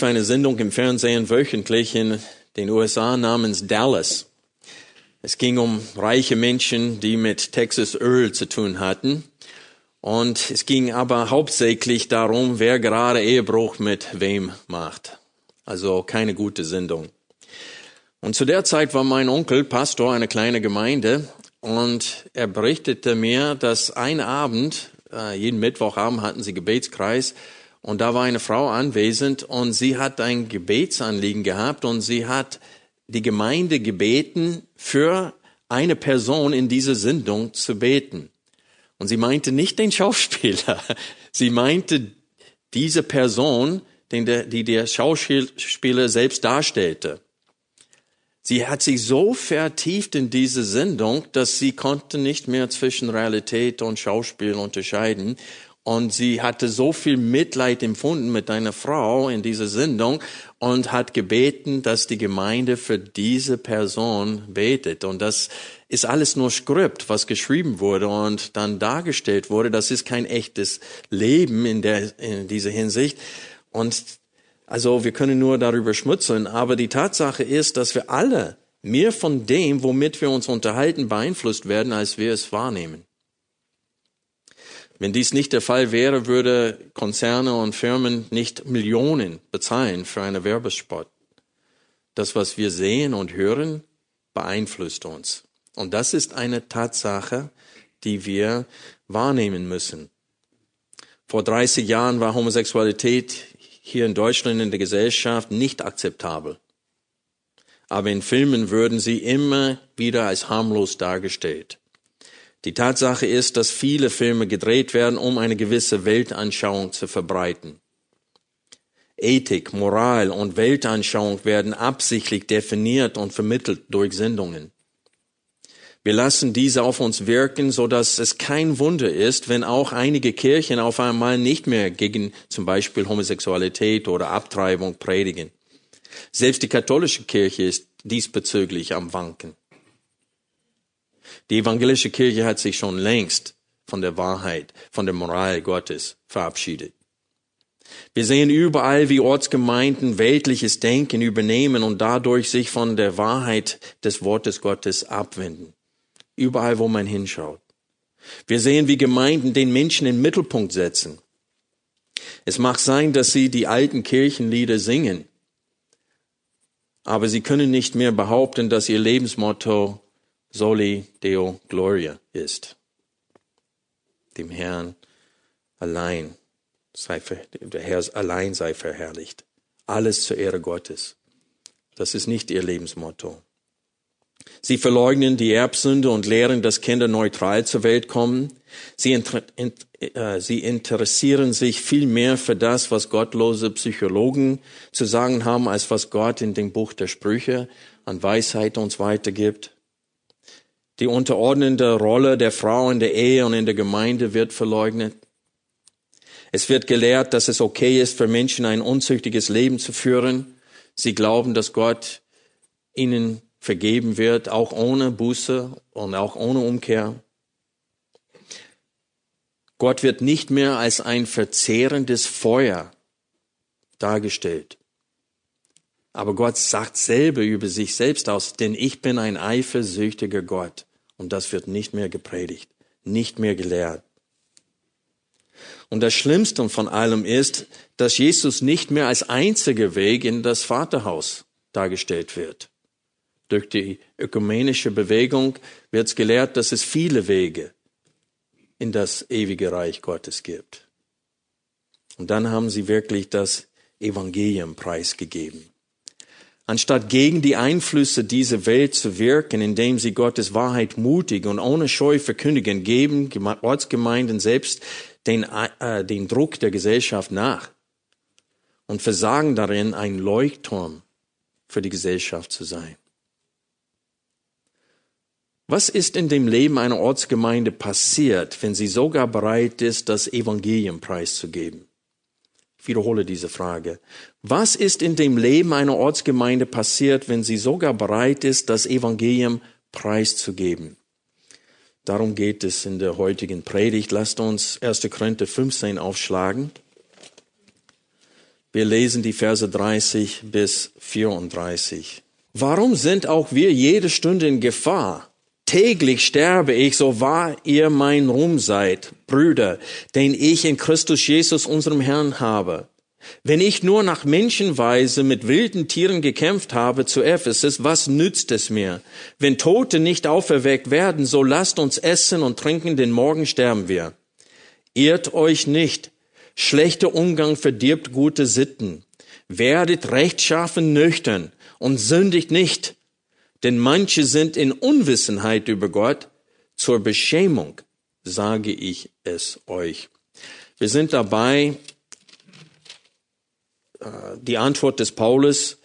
Lief eine Sendung im Fernsehen wöchentlich in den USA namens Dallas. Es ging um reiche Menschen, die mit Texas Öl zu tun hatten. Und es ging aber hauptsächlich darum, wer gerade Ehebruch mit wem macht. Also keine gute Sendung. Und zu der Zeit war mein Onkel Pastor einer kleinen Gemeinde und er berichtete mir, dass ein Abend, äh, jeden Mittwochabend hatten sie Gebetskreis, und da war eine Frau anwesend und sie hat ein Gebetsanliegen gehabt und sie hat die Gemeinde gebeten, für eine Person in dieser Sendung zu beten. Und sie meinte nicht den Schauspieler, sie meinte diese Person, die der Schauspieler selbst darstellte. Sie hat sich so vertieft in diese Sendung, dass sie konnte nicht mehr zwischen Realität und Schauspiel unterscheiden. Und sie hatte so viel Mitleid empfunden mit einer Frau in dieser Sendung und hat gebeten, dass die Gemeinde für diese Person betet. Und das ist alles nur Skript, was geschrieben wurde und dann dargestellt wurde. Das ist kein echtes Leben in, der, in dieser Hinsicht. Und also wir können nur darüber schmutzeln. Aber die Tatsache ist, dass wir alle mehr von dem, womit wir uns unterhalten, beeinflusst werden, als wir es wahrnehmen. Wenn dies nicht der Fall wäre, würde Konzerne und Firmen nicht Millionen bezahlen für einen Werbespot. Das, was wir sehen und hören, beeinflusst uns. Und das ist eine Tatsache, die wir wahrnehmen müssen. Vor 30 Jahren war Homosexualität hier in Deutschland in der Gesellschaft nicht akzeptabel. Aber in Filmen würden sie immer wieder als harmlos dargestellt. Die Tatsache ist, dass viele Filme gedreht werden, um eine gewisse Weltanschauung zu verbreiten. Ethik, Moral und Weltanschauung werden absichtlich definiert und vermittelt durch Sendungen. Wir lassen diese auf uns wirken, so dass es kein Wunder ist, wenn auch einige Kirchen auf einmal nicht mehr gegen zum Beispiel Homosexualität oder Abtreibung predigen. Selbst die katholische Kirche ist diesbezüglich am Wanken. Die evangelische Kirche hat sich schon längst von der Wahrheit, von der Moral Gottes verabschiedet. Wir sehen überall, wie Ortsgemeinden weltliches Denken übernehmen und dadurch sich von der Wahrheit des Wortes Gottes abwenden. Überall, wo man hinschaut. Wir sehen, wie Gemeinden den Menschen in den Mittelpunkt setzen. Es mag sein, dass sie die alten Kirchenlieder singen, aber sie können nicht mehr behaupten, dass ihr Lebensmotto Soli Deo Gloria ist. Dem Herrn allein sei, der Herr allein sei verherrlicht. Alles zur Ehre Gottes. Das ist nicht ihr Lebensmotto. Sie verleugnen die Erbsünde und lehren, dass Kinder neutral zur Welt kommen. Sie, inter, in, äh, sie interessieren sich viel mehr für das, was gottlose Psychologen zu sagen haben, als was Gott in dem Buch der Sprüche an Weisheit uns weitergibt. Die unterordnende Rolle der Frau in der Ehe und in der Gemeinde wird verleugnet. Es wird gelehrt, dass es okay ist, für Menschen ein unzüchtiges Leben zu führen. Sie glauben, dass Gott ihnen vergeben wird, auch ohne Buße und auch ohne Umkehr. Gott wird nicht mehr als ein verzehrendes Feuer dargestellt. Aber Gott sagt selber über sich selbst aus, denn ich bin ein eifersüchtiger Gott. Und das wird nicht mehr gepredigt, nicht mehr gelehrt. Und das Schlimmste von allem ist, dass Jesus nicht mehr als einziger Weg in das Vaterhaus dargestellt wird. Durch die ökumenische Bewegung wird es gelehrt, dass es viele Wege in das ewige Reich Gottes gibt. Und dann haben sie wirklich das Evangelium preisgegeben. Anstatt gegen die Einflüsse dieser Welt zu wirken, indem sie Gottes Wahrheit mutig und ohne Scheu verkündigen, geben Ortsgemeinden selbst den, äh, den Druck der Gesellschaft nach und versagen darin, ein Leuchtturm für die Gesellschaft zu sein. Was ist in dem Leben einer Ortsgemeinde passiert, wenn sie sogar bereit ist, das Evangelium preiszugeben? Ich wiederhole diese Frage. Was ist in dem Leben einer Ortsgemeinde passiert, wenn sie sogar bereit ist, das Evangelium preiszugeben? Darum geht es in der heutigen Predigt. Lasst uns 1. Korinther 15 aufschlagen. Wir lesen die Verse 30 bis 34. Warum sind auch wir jede Stunde in Gefahr? Täglich sterbe ich, so wahr ihr mein Ruhm seid, Brüder, den ich in Christus Jesus, unserem Herrn, habe. Wenn ich nur nach Menschenweise mit wilden Tieren gekämpft habe zu Ephesus, was nützt es mir? Wenn Tote nicht auferweckt werden, so lasst uns essen und trinken, denn morgen sterben wir. Irrt euch nicht. Schlechter Umgang verdirbt gute Sitten. Werdet rechtschaffen nüchtern und sündigt nicht denn manche sind in Unwissenheit über Gott. Zur Beschämung sage ich es euch. Wir sind dabei, äh, die Antwort des Paulus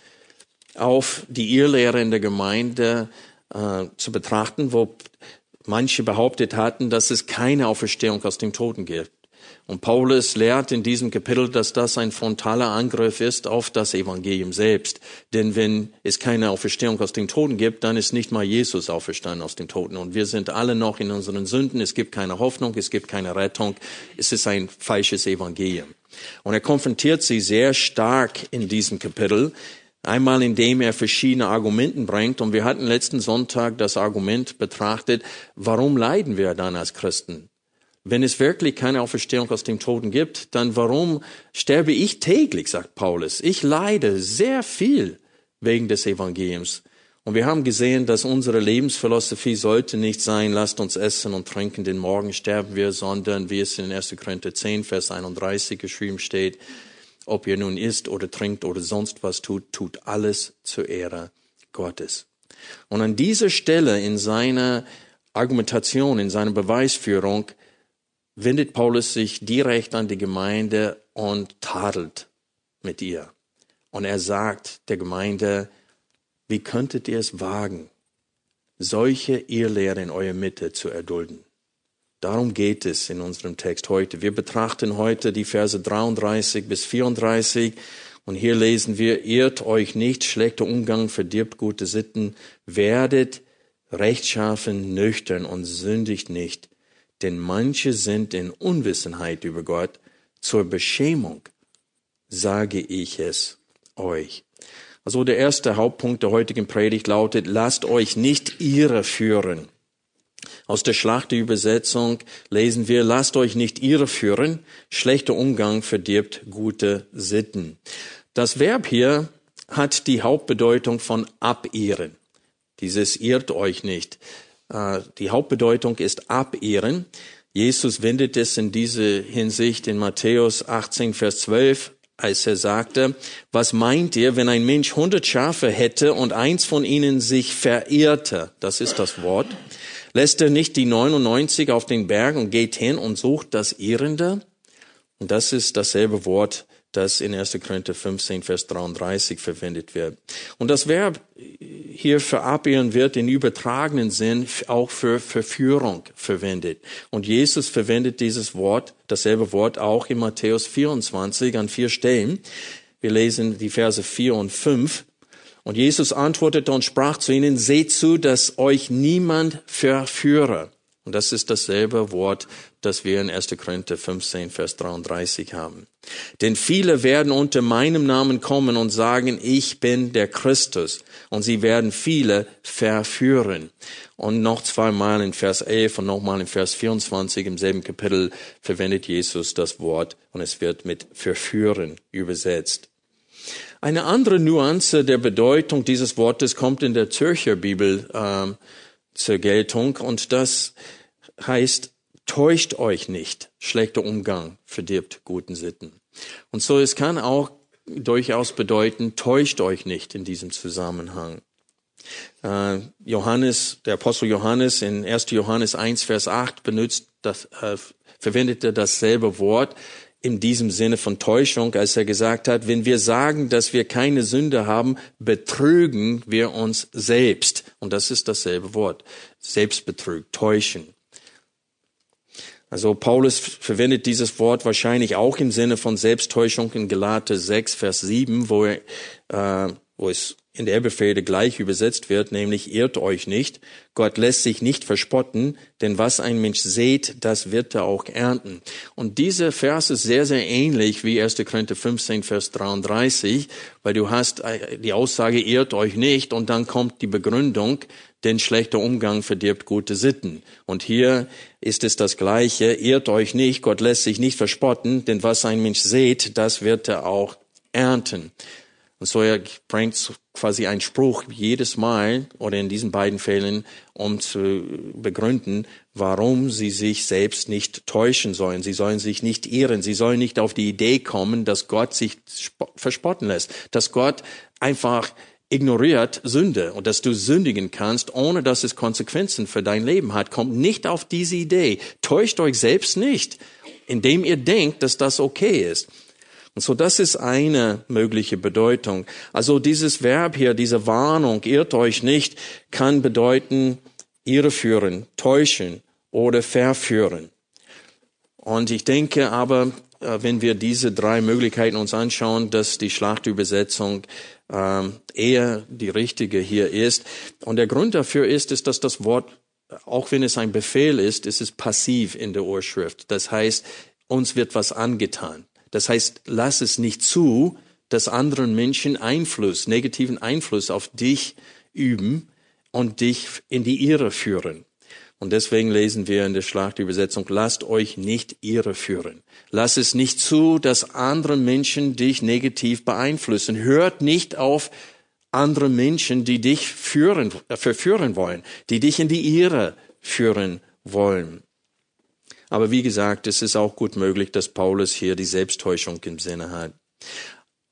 auf die Irrlehre in der Gemeinde äh, zu betrachten, wo manche behauptet hatten, dass es keine Auferstehung aus dem Toten gibt. Und Paulus lehrt in diesem Kapitel, dass das ein frontaler Angriff ist auf das Evangelium selbst. Denn wenn es keine Auferstehung aus den Toten gibt, dann ist nicht mal Jesus auferstanden aus den Toten. Und wir sind alle noch in unseren Sünden. Es gibt keine Hoffnung, es gibt keine Rettung. Es ist ein falsches Evangelium. Und er konfrontiert sie sehr stark in diesem Kapitel. Einmal indem er verschiedene Argumenten bringt. Und wir hatten letzten Sonntag das Argument betrachtet, warum leiden wir dann als Christen? Wenn es wirklich keine Auferstehung aus dem Toten gibt, dann warum sterbe ich täglich, sagt Paulus. Ich leide sehr viel wegen des Evangeliums. Und wir haben gesehen, dass unsere Lebensphilosophie sollte nicht sein, lasst uns essen und trinken, denn morgen sterben wir, sondern wie es in 1. Korinther 10, Vers 31 geschrieben steht, ob ihr nun isst oder trinkt oder sonst was tut, tut alles zur Ehre Gottes. Und an dieser Stelle in seiner Argumentation, in seiner Beweisführung wendet Paulus sich direkt an die Gemeinde und tadelt mit ihr. Und er sagt der Gemeinde, wie könntet ihr es wagen, solche Irrlehre in eurer Mitte zu erdulden? Darum geht es in unserem Text heute. Wir betrachten heute die Verse 33 bis 34 und hier lesen wir, irrt euch nicht, schlechter Umgang verdirbt gute Sitten, werdet rechtschaffen, nüchtern und sündigt nicht denn manche sind in Unwissenheit über Gott. Zur Beschämung sage ich es euch. Also der erste Hauptpunkt der heutigen Predigt lautet, lasst euch nicht irreführen. Aus der Schlachterübersetzung lesen wir, lasst euch nicht irreführen, schlechter Umgang verdirbt gute Sitten. Das Verb hier hat die Hauptbedeutung von abehren. Dieses irrt euch nicht. Äh, die Hauptbedeutung ist abehren. Jesus wendet es in diese Hinsicht in Matthäus 18, Vers 12, als er sagte, was meint ihr, wenn ein Mensch hundert Schafe hätte und eins von ihnen sich verirrte? Das ist das Wort. Lässt er nicht die 99 auf den Berg und geht hin und sucht das Irrende? Und das ist dasselbe Wort, das in 1. Korinther 15, Vers 33 verwendet wird. Und das Verb hier abirren wird in übertragenen Sinn auch für Verführung verwendet. Und Jesus verwendet dieses Wort, dasselbe Wort auch in Matthäus 24 an vier Stellen. Wir lesen die Verse 4 und 5. Und Jesus antwortete und sprach zu ihnen, seht zu, dass euch niemand verführe. Und das ist dasselbe Wort, das wir in 1. Korinther 15, Vers 33 haben. Denn viele werden unter meinem Namen kommen und sagen, ich bin der Christus. Und sie werden viele verführen. Und noch zweimal in Vers 11 und nochmal in Vers 24 im selben Kapitel verwendet Jesus das Wort und es wird mit verführen übersetzt. Eine andere Nuance der Bedeutung dieses Wortes kommt in der Zürcher Bibel ähm, zur Geltung und das heißt, täuscht euch nicht, schlechter Umgang verdirbt guten Sitten. Und so es kann auch durchaus bedeuten, täuscht euch nicht in diesem Zusammenhang. Äh, Johannes, der Apostel Johannes in 1. Johannes 1, Vers 8 benutzt das, äh, verwendete dasselbe Wort in diesem Sinne von Täuschung, als er gesagt hat, wenn wir sagen, dass wir keine Sünde haben, betrügen wir uns selbst. Und das ist dasselbe Wort. Selbstbetrug, täuschen. Also Paulus verwendet dieses Wort wahrscheinlich auch im Sinne von Selbsttäuschung in Galate 6, Vers 7, wo, er, äh, wo es in der Befehle gleich übersetzt wird, nämlich irrt euch nicht. Gott lässt sich nicht verspotten, denn was ein Mensch sät, das wird er auch ernten. Und dieser Vers ist sehr, sehr ähnlich wie 1. Korinther 15, Vers 33, weil du hast äh, die Aussage, irrt euch nicht, und dann kommt die Begründung, denn schlechter Umgang verdirbt gute Sitten. Und hier ist es das Gleiche, irrt euch nicht, Gott lässt sich nicht verspotten, denn was ein Mensch sät, das wird er auch ernten. Und so er bringt quasi einen Spruch jedes Mal oder in diesen beiden Fällen, um zu begründen, warum sie sich selbst nicht täuschen sollen. Sie sollen sich nicht irren. Sie sollen nicht auf die Idee kommen, dass Gott sich verspotten lässt, dass Gott einfach ignoriert Sünde und dass du sündigen kannst, ohne dass es Konsequenzen für dein Leben hat. Kommt nicht auf diese Idee. Täuscht euch selbst nicht, indem ihr denkt, dass das okay ist. Und so, das ist eine mögliche Bedeutung. Also dieses Verb hier, diese Warnung, irrt euch nicht, kann bedeuten, irreführen, täuschen oder verführen. Und ich denke aber, äh, wenn wir diese drei Möglichkeiten uns anschauen, dass die Schlachtübersetzung ähm, eher die richtige hier ist. Und der Grund dafür ist, ist, dass das Wort, auch wenn es ein Befehl ist, ist es passiv in der Urschrift. Das heißt, uns wird was angetan. Das heißt, lass es nicht zu, dass anderen Menschen Einfluss, negativen Einfluss auf dich üben und dich in die Irre führen. Und deswegen lesen wir in der Schlachtübersetzung, lasst euch nicht irre führen. Lass es nicht zu, dass andere Menschen dich negativ beeinflussen. Hört nicht auf andere Menschen, die dich führen, äh, verführen wollen, die dich in die Irre führen wollen. Aber wie gesagt, es ist auch gut möglich, dass Paulus hier die Selbsttäuschung im Sinne hat.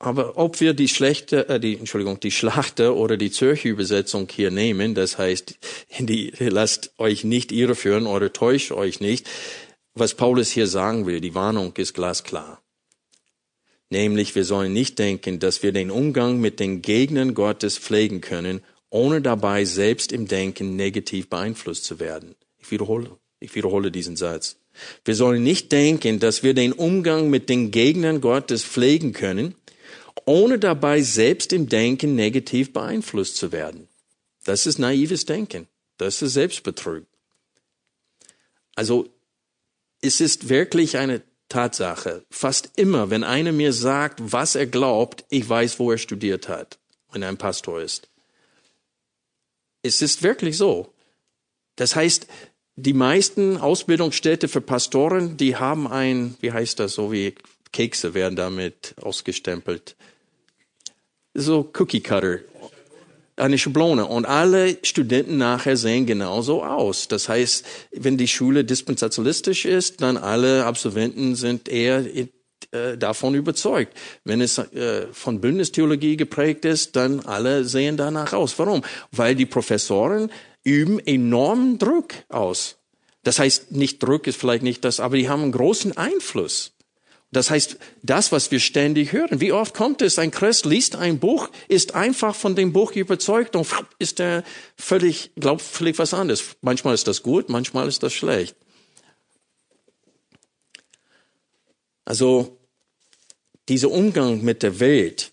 Aber ob wir die schlechte, äh, die, Entschuldigung, die Schlachter oder die Zürcher Übersetzung hier nehmen, das heißt, die, lasst euch nicht irreführen oder täuscht euch nicht. Was Paulus hier sagen will, die Warnung ist glasklar. Nämlich, wir sollen nicht denken, dass wir den Umgang mit den Gegnern Gottes pflegen können, ohne dabei selbst im Denken negativ beeinflusst zu werden. Ich wiederhole, ich wiederhole diesen Satz. Wir sollen nicht denken, dass wir den Umgang mit den Gegnern Gottes pflegen können, ohne dabei selbst im Denken negativ beeinflusst zu werden. Das ist naives Denken. Das ist Selbstbetrug. Also es ist wirklich eine Tatsache. Fast immer, wenn einer mir sagt, was er glaubt, ich weiß, wo er studiert hat, wenn er ein Pastor ist. Es ist wirklich so. Das heißt, die meisten Ausbildungsstätte für Pastoren, die haben ein, wie heißt das, so wie Kekse werden damit ausgestempelt. So Cookie Cutter. Eine Schablone. Und alle Studenten nachher sehen genauso aus. Das heißt, wenn die Schule dispensationalistisch ist, dann alle Absolventen sind eher äh, davon überzeugt. Wenn es äh, von Bündnistheologie geprägt ist, dann alle sehen danach aus. Warum? Weil die Professoren üben enormen Druck aus. Das heißt, nicht Druck ist vielleicht nicht das, aber die haben einen großen Einfluss. Das heißt, das, was wir ständig hören. Wie oft kommt es, ein Christ liest ein Buch, ist einfach von dem Buch überzeugt und ist er völlig, glaubt völlig was anderes. Manchmal ist das gut, manchmal ist das schlecht. Also, dieser Umgang mit der Welt,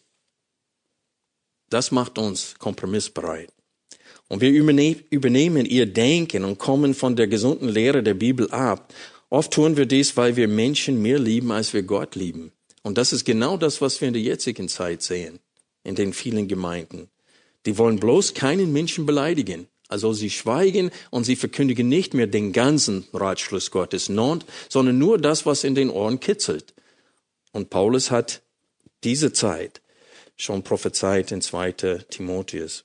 das macht uns kompromissbereit. Und wir übernehmen ihr Denken und kommen von der gesunden Lehre der Bibel ab. Oft tun wir dies, weil wir Menschen mehr lieben, als wir Gott lieben. Und das ist genau das, was wir in der jetzigen Zeit sehen, in den vielen Gemeinden. Die wollen bloß keinen Menschen beleidigen. Also sie schweigen und sie verkündigen nicht mehr den ganzen Ratschluss Gottes, sondern nur das, was in den Ohren kitzelt. Und Paulus hat diese Zeit schon prophezeit in 2. Timotheus.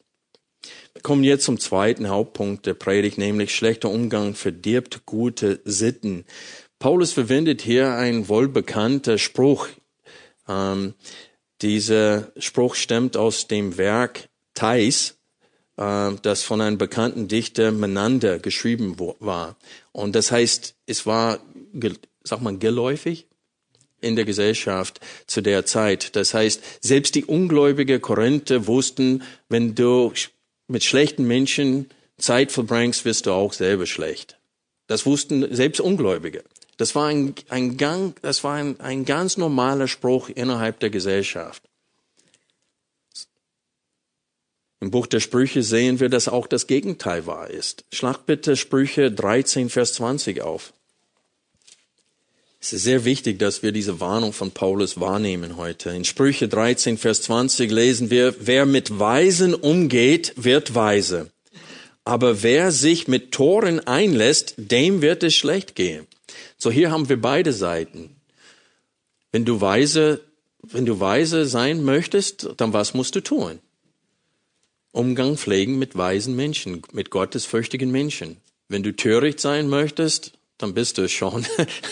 Wir kommen jetzt zum zweiten Hauptpunkt der Predigt, nämlich schlechter Umgang verdirbt gute Sitten. Paulus verwendet hier ein wohlbekannter Spruch. Ähm, dieser Spruch stammt aus dem Werk Thais, äh, das von einem bekannten Dichter Menander geschrieben war. Und das heißt, es war, sag mal, geläufig in der Gesellschaft zu der Zeit. Das heißt, selbst die ungläubige Korinther wussten, wenn du mit schlechten Menschen Zeit verbringst, wirst du auch selber schlecht. Das wussten selbst Ungläubige. Das war ein, ein, Gang, das war ein, ein ganz normaler Spruch innerhalb der Gesellschaft. Im Buch der Sprüche sehen wir, dass auch das Gegenteil wahr ist. Schlag bitte Sprüche 13, Vers 20 auf. Es ist sehr wichtig, dass wir diese Warnung von Paulus wahrnehmen heute. In Sprüche 13, Vers 20 lesen wir, wer mit Weisen umgeht, wird weise. Aber wer sich mit Toren einlässt, dem wird es schlecht gehen. So hier haben wir beide Seiten. Wenn du weise, wenn du weise sein möchtest, dann was musst du tun? Umgang pflegen mit weisen Menschen, mit gottesfürchtigen Menschen. Wenn du töricht sein möchtest, dann bist du es schon.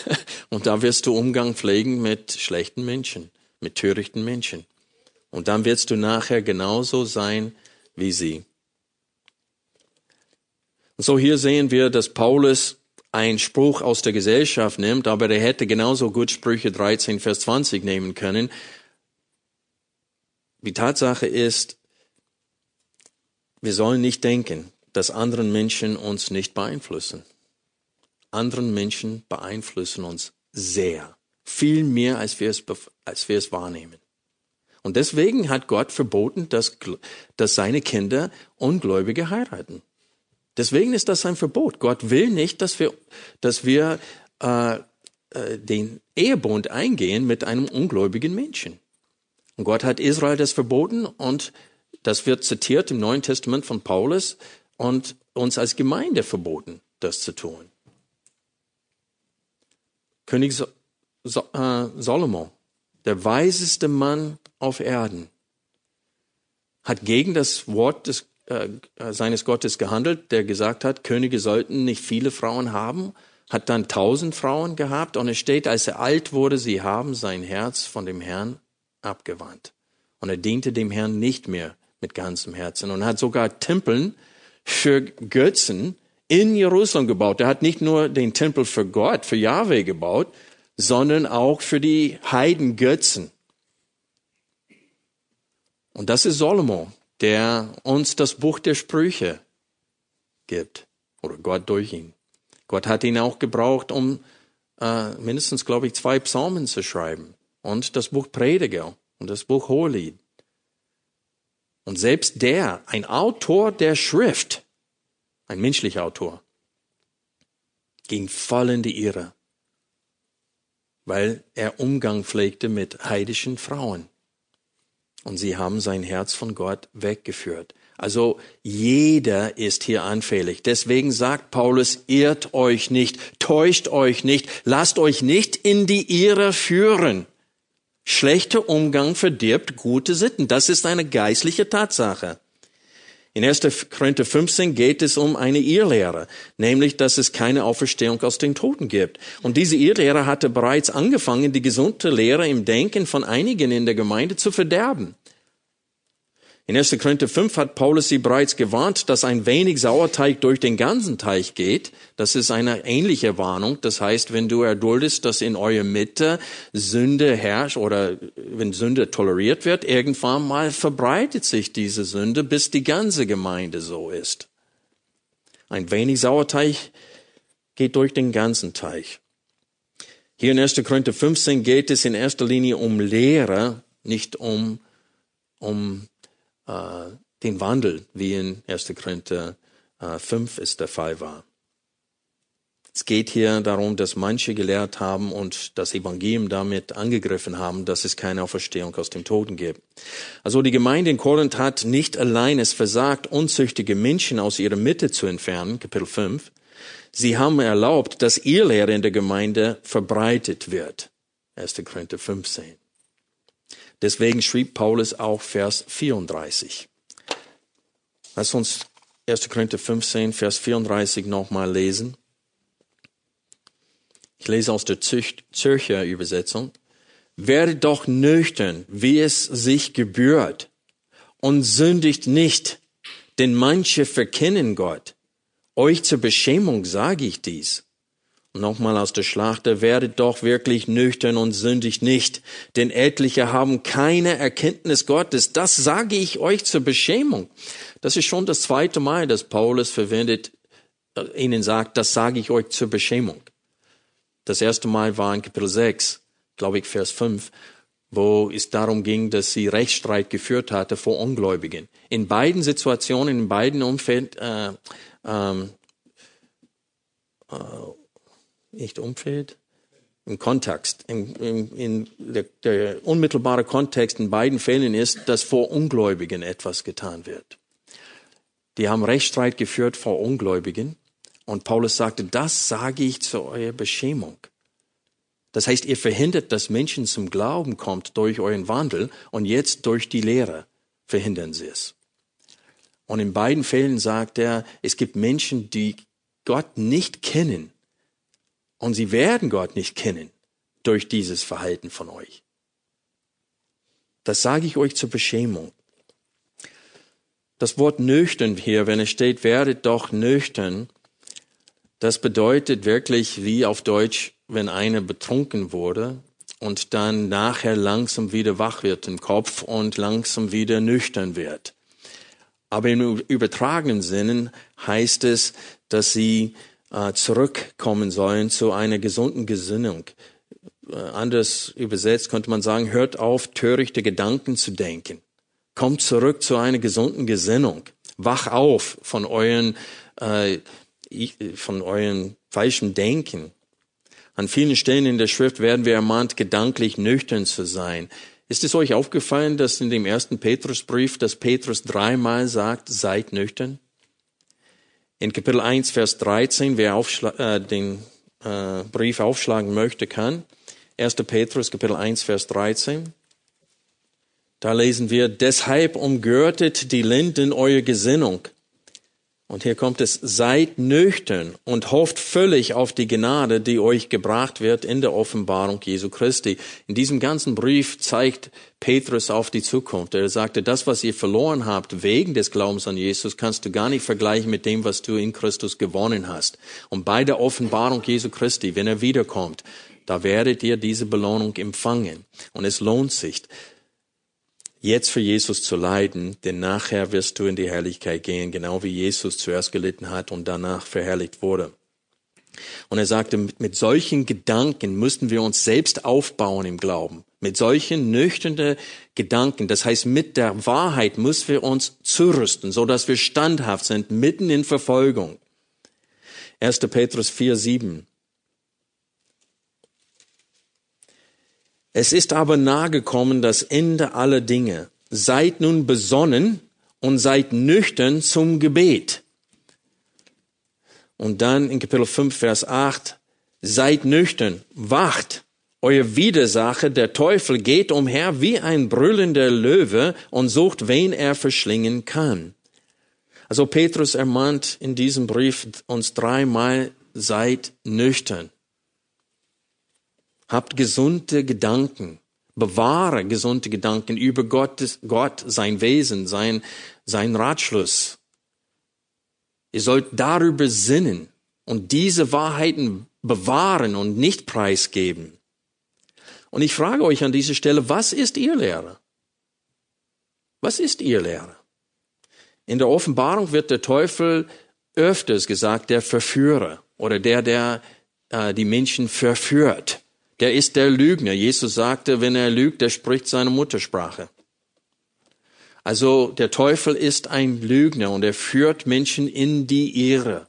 Und da wirst du Umgang pflegen mit schlechten Menschen, mit törichten Menschen. Und dann wirst du nachher genauso sein wie sie. Und so hier sehen wir, dass Paulus einen Spruch aus der Gesellschaft nimmt, aber er hätte genauso gut Sprüche 13, Vers 20 nehmen können. Die Tatsache ist, wir sollen nicht denken, dass anderen Menschen uns nicht beeinflussen. Anderen Menschen beeinflussen uns sehr. Viel mehr, als wir es, als wir es wahrnehmen. Und deswegen hat Gott verboten, dass, dass seine Kinder Ungläubige heiraten. Deswegen ist das ein Verbot. Gott will nicht, dass wir, dass wir äh, äh, den Ehebund eingehen mit einem ungläubigen Menschen. Und Gott hat Israel das verboten und das wird zitiert im Neuen Testament von Paulus und uns als Gemeinde verboten, das zu tun. König so so äh, Solomon, der weiseste Mann auf Erden, hat gegen das Wort des äh, seines Gottes gehandelt, der gesagt hat, Könige sollten nicht viele Frauen haben, hat dann tausend Frauen gehabt und es steht, als er alt wurde, sie haben sein Herz von dem Herrn abgewandt. Und er diente dem Herrn nicht mehr mit ganzem Herzen und hat sogar Tempeln für Götzen in Jerusalem gebaut. Er hat nicht nur den Tempel für Gott, für Yahweh gebaut, sondern auch für die Heidengötzen. Und das ist Solomon der uns das Buch der Sprüche gibt. Oder Gott durch ihn. Gott hat ihn auch gebraucht, um äh, mindestens, glaube ich, zwei Psalmen zu schreiben. Und das Buch Prediger und das Buch Hohelied. Und selbst der, ein Autor der Schrift, ein menschlicher Autor, ging voll in die Irre, weil er Umgang pflegte mit heidischen Frauen und sie haben sein Herz von Gott weggeführt. Also jeder ist hier anfällig. Deswegen sagt Paulus, irrt euch nicht, täuscht euch nicht, lasst euch nicht in die Irre führen. Schlechter Umgang verdirbt gute Sitten. Das ist eine geistliche Tatsache. In 1. Korinther 15 geht es um eine Irrlehre, nämlich, dass es keine Auferstehung aus den Toten gibt. Und diese Irrlehre hatte bereits angefangen, die gesunde Lehre im Denken von einigen in der Gemeinde zu verderben. In 1. Korinther 5 hat Paulus sie bereits gewarnt, dass ein wenig Sauerteig durch den ganzen Teich geht. Das ist eine ähnliche Warnung. Das heißt, wenn du erduldest, dass in eurer Mitte Sünde herrscht oder wenn Sünde toleriert wird, irgendwann mal verbreitet sich diese Sünde, bis die ganze Gemeinde so ist. Ein wenig Sauerteig geht durch den ganzen Teich. Hier in 1. Korinther 15 geht es in erster Linie um Lehre, nicht um, um den Wandel, wie in 1. Korinther äh, 5 es der Fall war. Es geht hier darum, dass manche gelehrt haben und das Evangelium damit angegriffen haben, dass es keine Auferstehung aus dem Toten gibt. Also die Gemeinde in Korinth hat nicht allein es versagt, unzüchtige Menschen aus ihrer Mitte zu entfernen, Kapitel 5. Sie haben erlaubt, dass ihr Lehre in der Gemeinde verbreitet wird, 1. Korinther 15. Deswegen schrieb Paulus auch Vers 34. Lass uns 1. Korinther 15, Vers 34 nochmal lesen. Ich lese aus der Zürcher Übersetzung. Werdet doch nüchtern, wie es sich gebührt, und sündigt nicht, denn manche verkennen Gott. Euch zur Beschämung sage ich dies. Nochmal aus der Schlachter, werdet doch wirklich nüchtern und sündigt nicht, denn etliche haben keine Erkenntnis Gottes. Das sage ich euch zur Beschämung. Das ist schon das zweite Mal, dass Paulus verwendet, äh, ihnen sagt, das sage ich euch zur Beschämung. Das erste Mal war in Kapitel 6, glaube ich, Vers 5, wo es darum ging, dass sie Rechtsstreit geführt hatte vor Ungläubigen. In beiden Situationen, in beiden Umfällen, äh, ähm, äh, nicht Umfeld, im Kontext, in, in, in der, der unmittelbare Kontext in beiden Fällen ist, dass vor Ungläubigen etwas getan wird. Die haben Rechtsstreit geführt vor Ungläubigen und Paulus sagte, das sage ich zu eurer Beschämung. Das heißt, ihr verhindert, dass Menschen zum Glauben kommt durch euren Wandel und jetzt durch die Lehre verhindern sie es. Und in beiden Fällen sagt er, es gibt Menschen, die Gott nicht kennen und sie werden Gott nicht kennen durch dieses Verhalten von euch. Das sage ich euch zur Beschämung. Das Wort nüchtern hier, wenn es steht, werdet doch nüchtern, das bedeutet wirklich wie auf Deutsch, wenn einer betrunken wurde und dann nachher langsam wieder wach wird im Kopf und langsam wieder nüchtern wird. Aber im übertragenen Sinnen heißt es, dass sie äh, zurückkommen sollen zu einer gesunden Gesinnung. Äh, anders übersetzt könnte man sagen, hört auf, törichte Gedanken zu denken. Kommt zurück zu einer gesunden Gesinnung. Wach auf von euren, äh, von euren falschen Denken. An vielen Stellen in der Schrift werden wir ermahnt, gedanklich nüchtern zu sein. Ist es euch aufgefallen, dass in dem ersten Petrusbrief, dass Petrus dreimal sagt, seid nüchtern? In Kapitel 1, Vers 13, wer äh, den äh, Brief aufschlagen möchte, kann. 1. Petrus, Kapitel 1, Vers 13. Da lesen wir, deshalb umgürtet die Linden eure Gesinnung und hier kommt es, seid nüchtern und hofft völlig auf die Gnade, die euch gebracht wird in der Offenbarung Jesu Christi. In diesem ganzen Brief zeigt Petrus auf die Zukunft. Er sagte, das, was ihr verloren habt wegen des Glaubens an Jesus, kannst du gar nicht vergleichen mit dem, was du in Christus gewonnen hast. Und bei der Offenbarung Jesu Christi, wenn er wiederkommt, da werdet ihr diese Belohnung empfangen. Und es lohnt sich jetzt für Jesus zu leiden, denn nachher wirst du in die Herrlichkeit gehen, genau wie Jesus zuerst gelitten hat und danach verherrlicht wurde. Und er sagte, mit solchen Gedanken müssten wir uns selbst aufbauen im Glauben. Mit solchen nüchternen Gedanken, das heißt mit der Wahrheit müssen wir uns zurüsten, so dass wir standhaft sind mitten in Verfolgung. 1. Petrus 4, 7. Es ist aber nahegekommen das Ende aller Dinge. Seid nun besonnen und seid nüchtern zum Gebet. Und dann in Kapitel 5, Vers 8, seid nüchtern, wacht. Euer Widersacher, der Teufel, geht umher wie ein brüllender Löwe und sucht, wen er verschlingen kann. Also Petrus ermahnt in diesem Brief uns dreimal, seid nüchtern. Habt gesunde Gedanken. Bewahre gesunde Gedanken über Gott, Gott, sein Wesen, sein, sein Ratschluss. Ihr sollt darüber sinnen und diese Wahrheiten bewahren und nicht preisgeben. Und ich frage euch an dieser Stelle, was ist ihr Lehre? Was ist ihr Lehre? In der Offenbarung wird der Teufel öfters gesagt, der Verführer oder der, der äh, die Menschen verführt der ist der Lügner. Jesus sagte, wenn er lügt, der spricht seine Muttersprache. Also der Teufel ist ein Lügner und er führt Menschen in die Irre.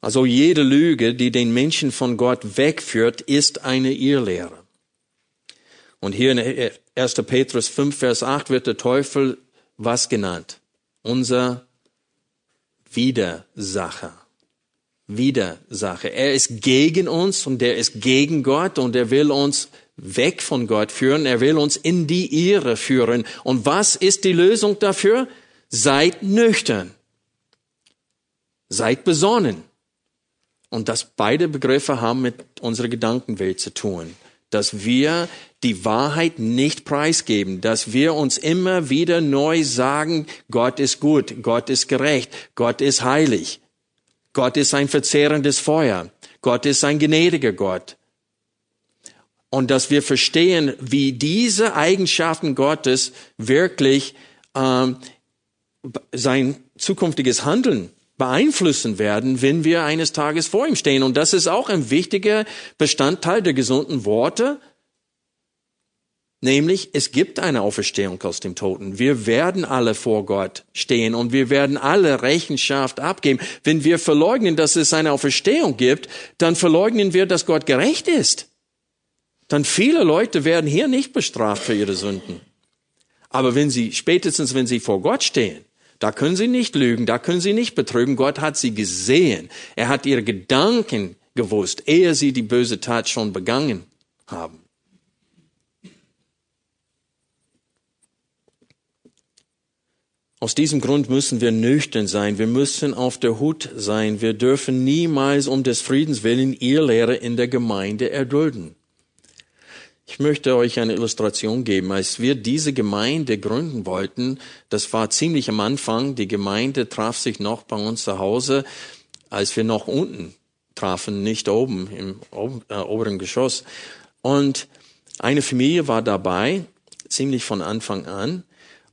Also jede Lüge, die den Menschen von Gott wegführt, ist eine Irrlehre. Und hier in 1. Petrus 5, Vers 8 wird der Teufel was genannt? Unser Widersacher. Widersacher. Er ist gegen uns und er ist gegen Gott und er will uns weg von Gott führen. Er will uns in die Irre führen. Und was ist die Lösung dafür? Seid nüchtern. Seid besonnen. Und das beide Begriffe haben mit unserer Gedankenwelt zu tun. Dass wir die Wahrheit nicht preisgeben, dass wir uns immer wieder neu sagen, Gott ist gut, Gott ist gerecht, Gott ist heilig, Gott ist ein verzehrendes Feuer, Gott ist ein gnädiger Gott. Und dass wir verstehen, wie diese Eigenschaften Gottes wirklich ähm, sein zukünftiges Handeln beeinflussen werden, wenn wir eines Tages vor ihm stehen. Und das ist auch ein wichtiger Bestandteil der gesunden Worte, nämlich es gibt eine Auferstehung aus dem Toten. Wir werden alle vor Gott stehen und wir werden alle Rechenschaft abgeben. Wenn wir verleugnen, dass es eine Auferstehung gibt, dann verleugnen wir, dass Gott gerecht ist. Dann viele Leute werden hier nicht bestraft für ihre Sünden. Aber wenn sie, spätestens wenn sie vor Gott stehen, da können sie nicht lügen, da können sie nicht betrügen. Gott hat sie gesehen. Er hat ihre Gedanken gewusst, ehe sie die böse Tat schon begangen haben. Aus diesem Grund müssen wir nüchtern sein. Wir müssen auf der Hut sein. Wir dürfen niemals um des Friedens willen Irrlehre in der Gemeinde erdulden. Ich möchte euch eine Illustration geben. Als wir diese Gemeinde gründen wollten, das war ziemlich am Anfang, die Gemeinde traf sich noch bei uns zu Hause, als wir noch unten trafen, nicht oben im äh, oberen Geschoss. Und eine Familie war dabei, ziemlich von Anfang an.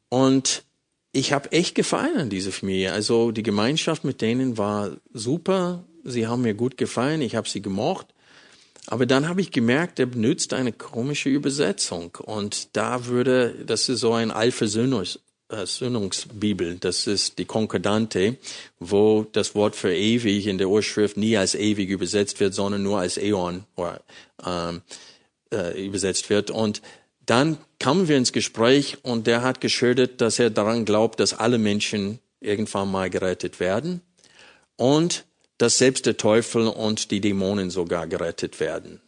Und ich habe echt gefallen an diese Familie. Also die Gemeinschaft mit denen war super. Sie haben mir gut gefallen. Ich habe sie gemocht. Aber dann habe ich gemerkt, er benutzt eine komische Übersetzung. Und da würde, das ist so ein Allversöhnungsbibel, das ist die Konkordante, wo das Wort für ewig in der Urschrift nie als ewig übersetzt wird, sondern nur als Äon oder, ähm, äh, übersetzt wird. Und dann kamen wir ins Gespräch und der hat geschildert, dass er daran glaubt, dass alle Menschen irgendwann mal gerettet werden. Und dass selbst der Teufel und die Dämonen sogar gerettet werden.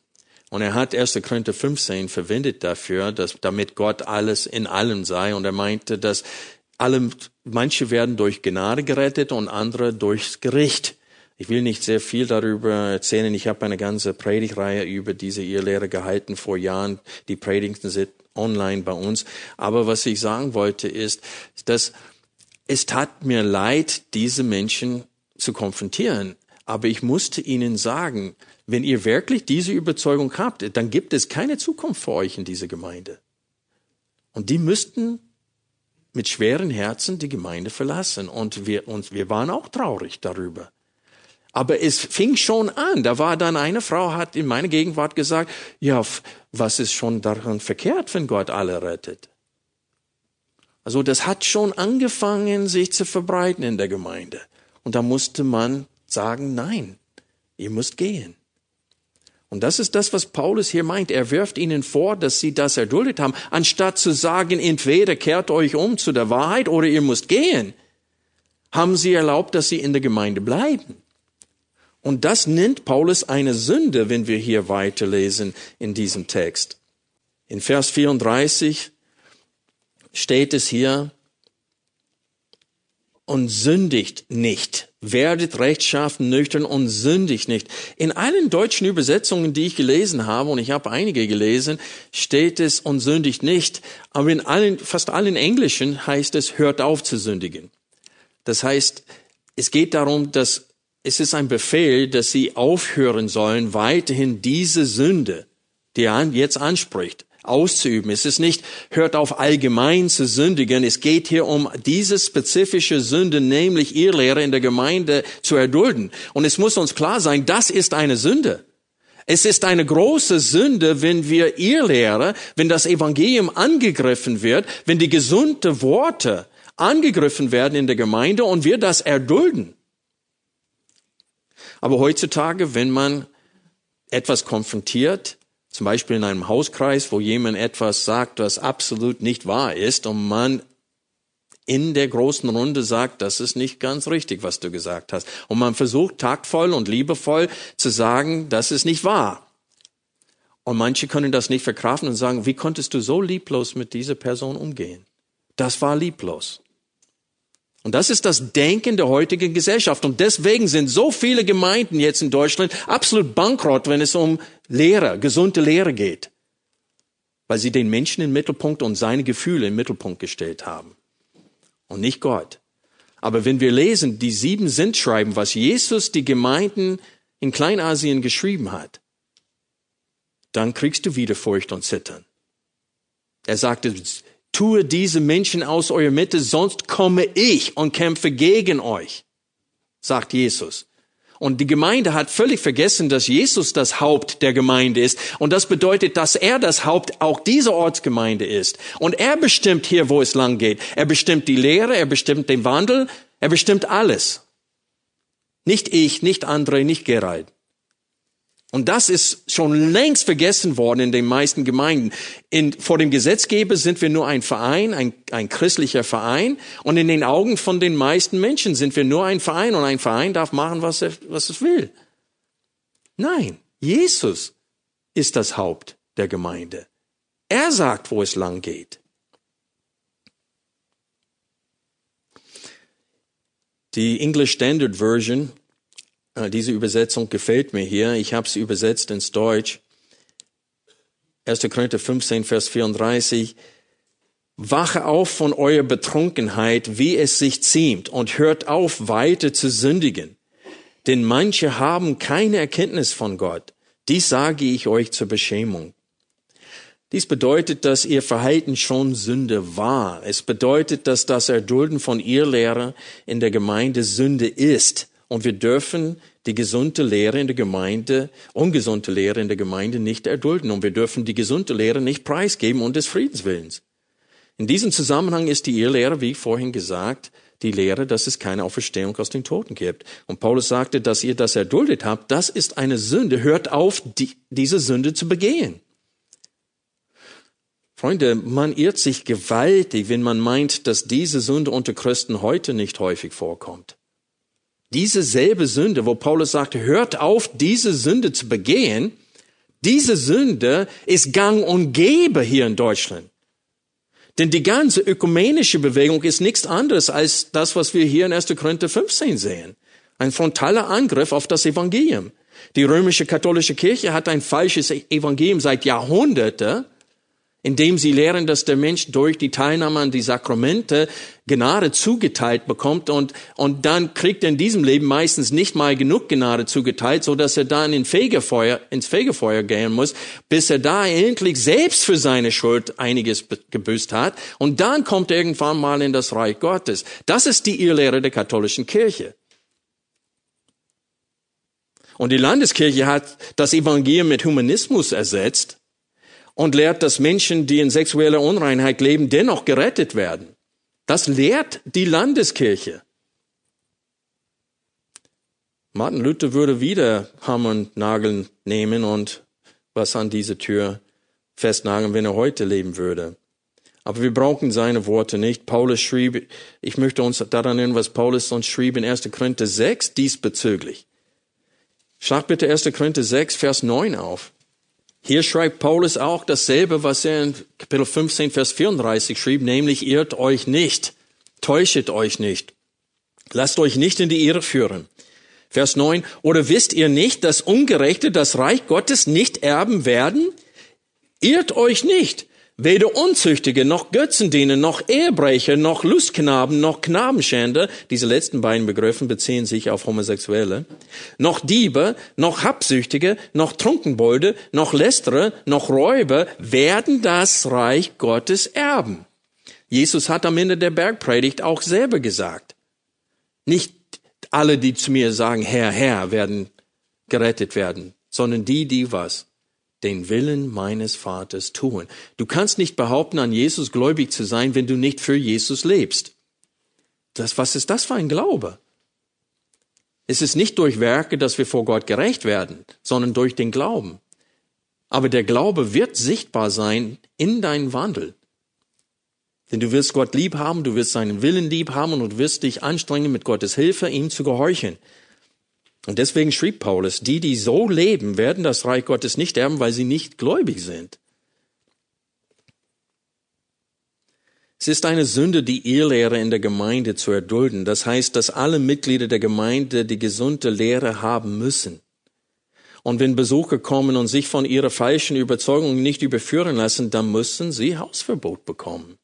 Und er hat 1. Korinther 15 verwendet dafür, dass, damit Gott alles in allem sei. Und er meinte, dass alle, manche werden durch Gnade gerettet und andere durchs Gericht. Ich will nicht sehr viel darüber erzählen. Ich habe eine ganze Predigreihe über diese Irrlehre gehalten vor Jahren. Die Predigten sind online bei uns. Aber was ich sagen wollte ist, dass es tat mir leid, diese Menschen zu konfrontieren. Aber ich musste ihnen sagen, wenn ihr wirklich diese Überzeugung habt, dann gibt es keine Zukunft für euch in dieser Gemeinde. Und die müssten mit schweren Herzen die Gemeinde verlassen. Und wir, und wir waren auch traurig darüber. Aber es fing schon an. Da war dann eine Frau, hat in meiner Gegenwart gesagt, ja, was ist schon daran verkehrt, wenn Gott alle rettet? Also das hat schon angefangen, sich zu verbreiten in der Gemeinde. Und da musste man sagen, nein, ihr müsst gehen. Und das ist das, was Paulus hier meint. Er wirft ihnen vor, dass sie das erduldet haben, anstatt zu sagen, entweder kehrt euch um zu der Wahrheit oder ihr müsst gehen, haben sie erlaubt, dass sie in der Gemeinde bleiben. Und das nennt Paulus eine Sünde, wenn wir hier weiterlesen in diesem Text. In Vers 34 steht es hier, und sündigt nicht. Werdet rechtschaffen, nüchtern und sündigt nicht. In allen deutschen Übersetzungen, die ich gelesen habe, und ich habe einige gelesen, steht es und sündigt nicht. Aber in allen, fast allen Englischen heißt es, hört auf zu sündigen. Das heißt, es geht darum, dass es ist ein Befehl, dass sie aufhören sollen, weiterhin diese Sünde, die er jetzt anspricht, auszuüben. Es ist nicht, hört auf allgemein zu sündigen. Es geht hier um diese spezifische Sünde, nämlich Irrlehre in der Gemeinde zu erdulden. Und es muss uns klar sein, das ist eine Sünde. Es ist eine große Sünde, wenn wir Irrlehre, wenn das Evangelium angegriffen wird, wenn die gesunde Worte angegriffen werden in der Gemeinde und wir das erdulden. Aber heutzutage, wenn man etwas konfrontiert, zum Beispiel in einem Hauskreis, wo jemand etwas sagt, was absolut nicht wahr ist und man in der großen Runde sagt, das ist nicht ganz richtig, was du gesagt hast. Und man versucht taktvoll und liebevoll zu sagen, das ist nicht wahr. Und manche können das nicht verkraften und sagen, wie konntest du so lieblos mit dieser Person umgehen? Das war lieblos. Und das ist das Denken der heutigen Gesellschaft. Und deswegen sind so viele Gemeinden jetzt in Deutschland absolut bankrott, wenn es um Lehre, gesunde Lehre geht. Weil sie den Menschen im Mittelpunkt und seine Gefühle im Mittelpunkt gestellt haben. Und nicht Gott. Aber wenn wir lesen, die sieben sind schreiben, was Jesus die Gemeinden in Kleinasien geschrieben hat, dann kriegst du wieder Furcht und Zittern. Er sagte, tue diese Menschen aus eurer Mitte, sonst komme ich und kämpfe gegen euch, sagt Jesus. Und die Gemeinde hat völlig vergessen, dass Jesus das Haupt der Gemeinde ist. Und das bedeutet, dass er das Haupt auch dieser Ortsgemeinde ist. Und er bestimmt hier, wo es lang geht. Er bestimmt die Lehre, er bestimmt den Wandel, er bestimmt alles. Nicht ich, nicht andere, nicht Gerald. Und das ist schon längst vergessen worden in den meisten Gemeinden. In, vor dem Gesetzgeber sind wir nur ein Verein, ein, ein christlicher Verein. Und in den Augen von den meisten Menschen sind wir nur ein Verein. Und ein Verein darf machen, was, er, was es will. Nein, Jesus ist das Haupt der Gemeinde. Er sagt, wo es lang geht. Die English Standard Version diese Übersetzung gefällt mir hier. Ich habe sie übersetzt ins Deutsch. 1. Korinther 15, Vers 34. Wache auf von eurer Betrunkenheit, wie es sich ziemt, und hört auf, weiter zu sündigen. Denn manche haben keine Erkenntnis von Gott. Dies sage ich euch zur Beschämung. Dies bedeutet, dass ihr Verhalten schon Sünde war. Es bedeutet, dass das Erdulden von ihr Lehrer in der Gemeinde Sünde ist. Und wir dürfen die gesunde Lehre in der Gemeinde, ungesunde Lehre in der Gemeinde nicht erdulden. Und wir dürfen die gesunde Lehre nicht preisgeben und des Friedenswillens. In diesem Zusammenhang ist die Irrlehre, wie vorhin gesagt, die Lehre, dass es keine Auferstehung aus den Toten gibt. Und Paulus sagte, dass ihr das erduldet habt, das ist eine Sünde. Hört auf, die, diese Sünde zu begehen. Freunde, man irrt sich gewaltig, wenn man meint, dass diese Sünde unter Christen heute nicht häufig vorkommt. Diese selbe Sünde, wo Paulus sagte, hört auf, diese Sünde zu begehen, diese Sünde ist gang und gäbe hier in Deutschland. Denn die ganze ökumenische Bewegung ist nichts anderes als das, was wir hier in 1. Korinther 15 sehen. Ein frontaler Angriff auf das Evangelium. Die römische katholische Kirche hat ein falsches Evangelium seit Jahrhunderten indem sie lehren, dass der Mensch durch die Teilnahme an die Sakramente Gnade zugeteilt bekommt und, und dann kriegt er in diesem Leben meistens nicht mal genug Gnade zugeteilt, so dass er dann in Fegefeuer, ins Fegefeuer gehen muss, bis er da endlich selbst für seine Schuld einiges gebüßt hat und dann kommt er irgendwann mal in das Reich Gottes. Das ist die Irrlehre der katholischen Kirche. Und die Landeskirche hat das Evangelium mit Humanismus ersetzt und lehrt, dass Menschen, die in sexueller Unreinheit leben, dennoch gerettet werden. Das lehrt die Landeskirche. Martin Luther würde wieder Hammer und Nageln nehmen und was an diese Tür festnageln, wenn er heute leben würde. Aber wir brauchen seine Worte nicht. Paulus schrieb, ich möchte uns daran erinnern, was Paulus sonst schrieb in 1. Korinther 6 diesbezüglich. Schlag bitte 1. Korinther 6, Vers 9 auf. Hier schreibt Paulus auch dasselbe, was er in Kapitel 15, Vers 34 schrieb, nämlich irrt euch nicht, täuschet euch nicht, lasst euch nicht in die Irre führen. Vers 9, oder wisst ihr nicht, dass Ungerechte das Reich Gottes nicht erben werden? Irrt euch nicht, Weder Unzüchtige, noch Götzendiener, noch Ehebrecher, noch Lustknaben, noch Knabenschänder, diese letzten beiden Begriffe beziehen sich auf Homosexuelle, noch Diebe, noch Habsüchtige, noch Trunkenbolde, noch Lästerer, noch Räuber werden das Reich Gottes erben. Jesus hat am Ende der Bergpredigt auch selber gesagt, nicht alle, die zu mir sagen, Herr, Herr, werden gerettet werden, sondern die, die was? Den Willen meines Vaters tun. Du kannst nicht behaupten, an Jesus gläubig zu sein, wenn du nicht für Jesus lebst. Das, was ist das für ein Glaube? Es ist nicht durch Werke, dass wir vor Gott gerecht werden, sondern durch den Glauben. Aber der Glaube wird sichtbar sein in deinem Wandel. Denn du wirst Gott lieb haben, du wirst seinen Willen lieb haben und du wirst dich anstrengen, mit Gottes Hilfe ihm zu gehorchen. Und deswegen schrieb Paulus, die, die so leben, werden das Reich Gottes nicht erben, weil sie nicht gläubig sind. Es ist eine Sünde, die Irrlehre in der Gemeinde zu erdulden. Das heißt, dass alle Mitglieder der Gemeinde die gesunde Lehre haben müssen. Und wenn Besucher kommen und sich von ihrer falschen Überzeugung nicht überführen lassen, dann müssen sie Hausverbot bekommen.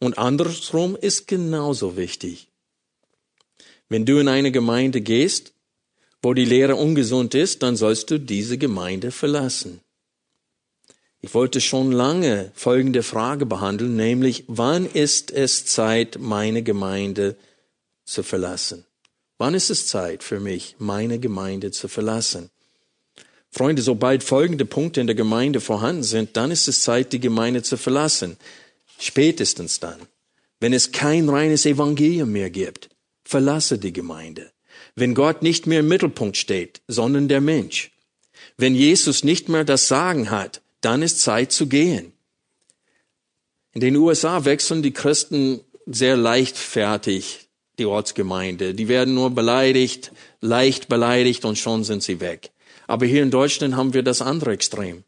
Und andersrum ist genauso wichtig. Wenn du in eine Gemeinde gehst, wo die Lehre ungesund ist, dann sollst du diese Gemeinde verlassen. Ich wollte schon lange folgende Frage behandeln, nämlich wann ist es Zeit, meine Gemeinde zu verlassen? Wann ist es Zeit für mich, meine Gemeinde zu verlassen? Freunde, sobald folgende Punkte in der Gemeinde vorhanden sind, dann ist es Zeit, die Gemeinde zu verlassen. Spätestens dann, wenn es kein reines Evangelium mehr gibt, verlasse die Gemeinde. Wenn Gott nicht mehr im Mittelpunkt steht, sondern der Mensch. Wenn Jesus nicht mehr das Sagen hat, dann ist Zeit zu gehen. In den USA wechseln die Christen sehr leichtfertig die Ortsgemeinde. Die werden nur beleidigt, leicht beleidigt und schon sind sie weg. Aber hier in Deutschland haben wir das andere Extrem.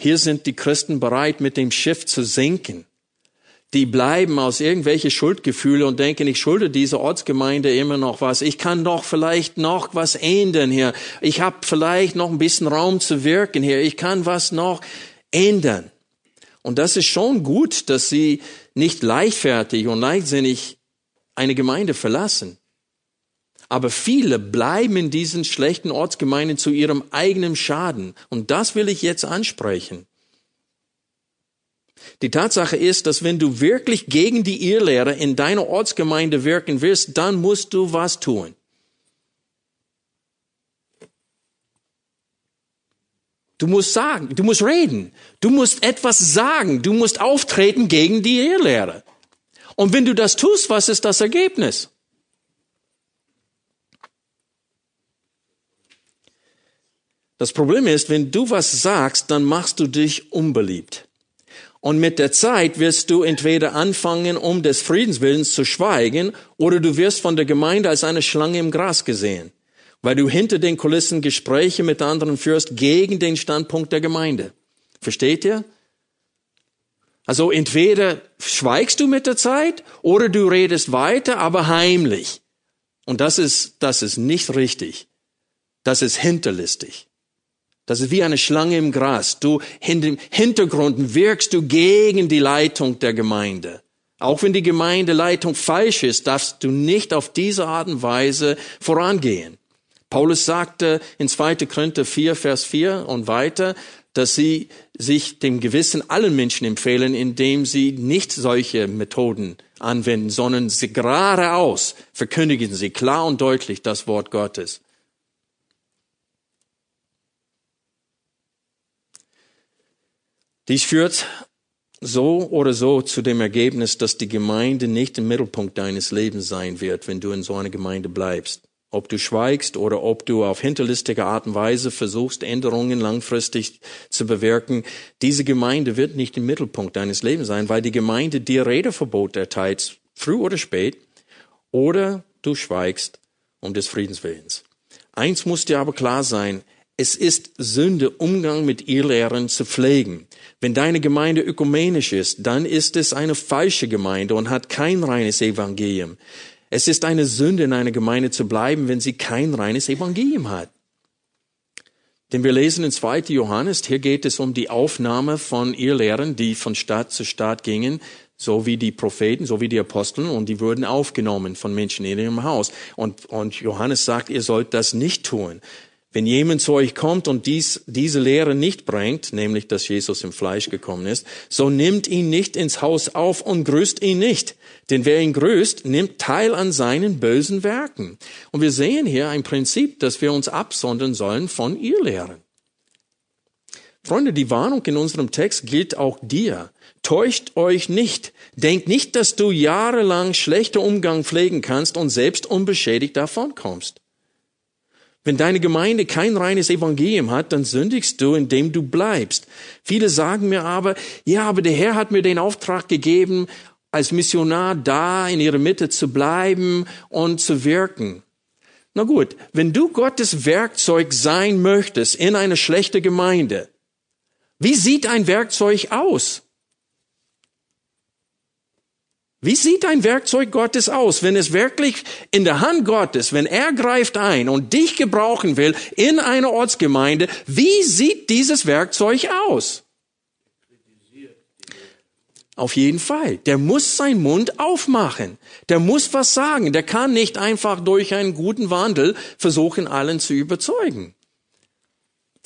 Hier sind die Christen bereit, mit dem Schiff zu sinken. Die bleiben aus irgendwelche Schuldgefühle und denken, ich schulde dieser Ortsgemeinde immer noch was. Ich kann doch vielleicht noch was ändern hier. Ich habe vielleicht noch ein bisschen Raum zu wirken hier. Ich kann was noch ändern. Und das ist schon gut, dass sie nicht leichtfertig und leichtsinnig eine Gemeinde verlassen. Aber viele bleiben in diesen schlechten Ortsgemeinden zu ihrem eigenen Schaden. Und das will ich jetzt ansprechen. Die Tatsache ist, dass wenn du wirklich gegen die Irrlehre in deiner Ortsgemeinde wirken willst, dann musst du was tun. Du musst sagen, du musst reden, du musst etwas sagen, du musst auftreten gegen die Irrlehre. Und wenn du das tust, was ist das Ergebnis? Das Problem ist, wenn du was sagst, dann machst du dich unbeliebt. Und mit der Zeit wirst du entweder anfangen, um des Friedens willens zu schweigen, oder du wirst von der Gemeinde als eine Schlange im Gras gesehen, weil du hinter den Kulissen Gespräche mit anderen führst gegen den Standpunkt der Gemeinde. Versteht ihr? Also entweder schweigst du mit der Zeit oder du redest weiter, aber heimlich. Und das ist, das ist nicht richtig. Das ist hinterlistig. Das ist wie eine Schlange im Gras. Du, dem Hintergrund wirkst du gegen die Leitung der Gemeinde. Auch wenn die Gemeindeleitung falsch ist, darfst du nicht auf diese Art und Weise vorangehen. Paulus sagte in 2. Korinther 4, Vers 4 und weiter, dass sie sich dem Gewissen allen Menschen empfehlen, indem sie nicht solche Methoden anwenden, sondern sie geradeaus verkündigen sie klar und deutlich das Wort Gottes. Dies führt so oder so zu dem Ergebnis, dass die Gemeinde nicht im Mittelpunkt deines Lebens sein wird, wenn du in so einer Gemeinde bleibst. Ob du schweigst oder ob du auf hinterlistige Art und Weise versuchst, Änderungen langfristig zu bewirken, diese Gemeinde wird nicht im Mittelpunkt deines Lebens sein, weil die Gemeinde dir Redeverbot erteilt, früh oder spät, oder du schweigst um des Friedens willens. Eins muss dir aber klar sein, es ist Sünde, Umgang mit Irrlehren zu pflegen. Wenn deine Gemeinde ökumenisch ist, dann ist es eine falsche Gemeinde und hat kein reines Evangelium. Es ist eine Sünde, in einer Gemeinde zu bleiben, wenn sie kein reines Evangelium hat. Denn wir lesen in 2. Johannes, hier geht es um die Aufnahme von Irrlehren, die von Stadt zu Stadt gingen, so wie die Propheten, so wie die Aposteln, und die wurden aufgenommen von Menschen in ihrem Haus. Und, und Johannes sagt, ihr sollt das nicht tun. Wenn jemand zu euch kommt und dies, diese Lehre nicht bringt, nämlich dass Jesus im Fleisch gekommen ist, so nimmt ihn nicht ins Haus auf und grüßt ihn nicht. Denn wer ihn grüßt, nimmt teil an seinen bösen Werken. Und wir sehen hier ein Prinzip, dass wir uns absondern sollen von ihr Lehren. Freunde, die Warnung in unserem Text gilt auch dir. Täuscht euch nicht. Denkt nicht, dass du jahrelang schlechter Umgang pflegen kannst und selbst unbeschädigt davon kommst. Wenn deine Gemeinde kein reines Evangelium hat, dann sündigst du, indem du bleibst. Viele sagen mir aber, ja, aber der Herr hat mir den Auftrag gegeben, als Missionar da in ihrer Mitte zu bleiben und zu wirken. Na gut, wenn du Gottes Werkzeug sein möchtest in eine schlechte Gemeinde, wie sieht ein Werkzeug aus? Wie sieht ein Werkzeug Gottes aus, wenn es wirklich in der Hand Gottes, wenn er greift ein und dich gebrauchen will in einer Ortsgemeinde, wie sieht dieses Werkzeug aus? Auf jeden Fall. Der muss seinen Mund aufmachen. Der muss was sagen. Der kann nicht einfach durch einen guten Wandel versuchen, allen zu überzeugen.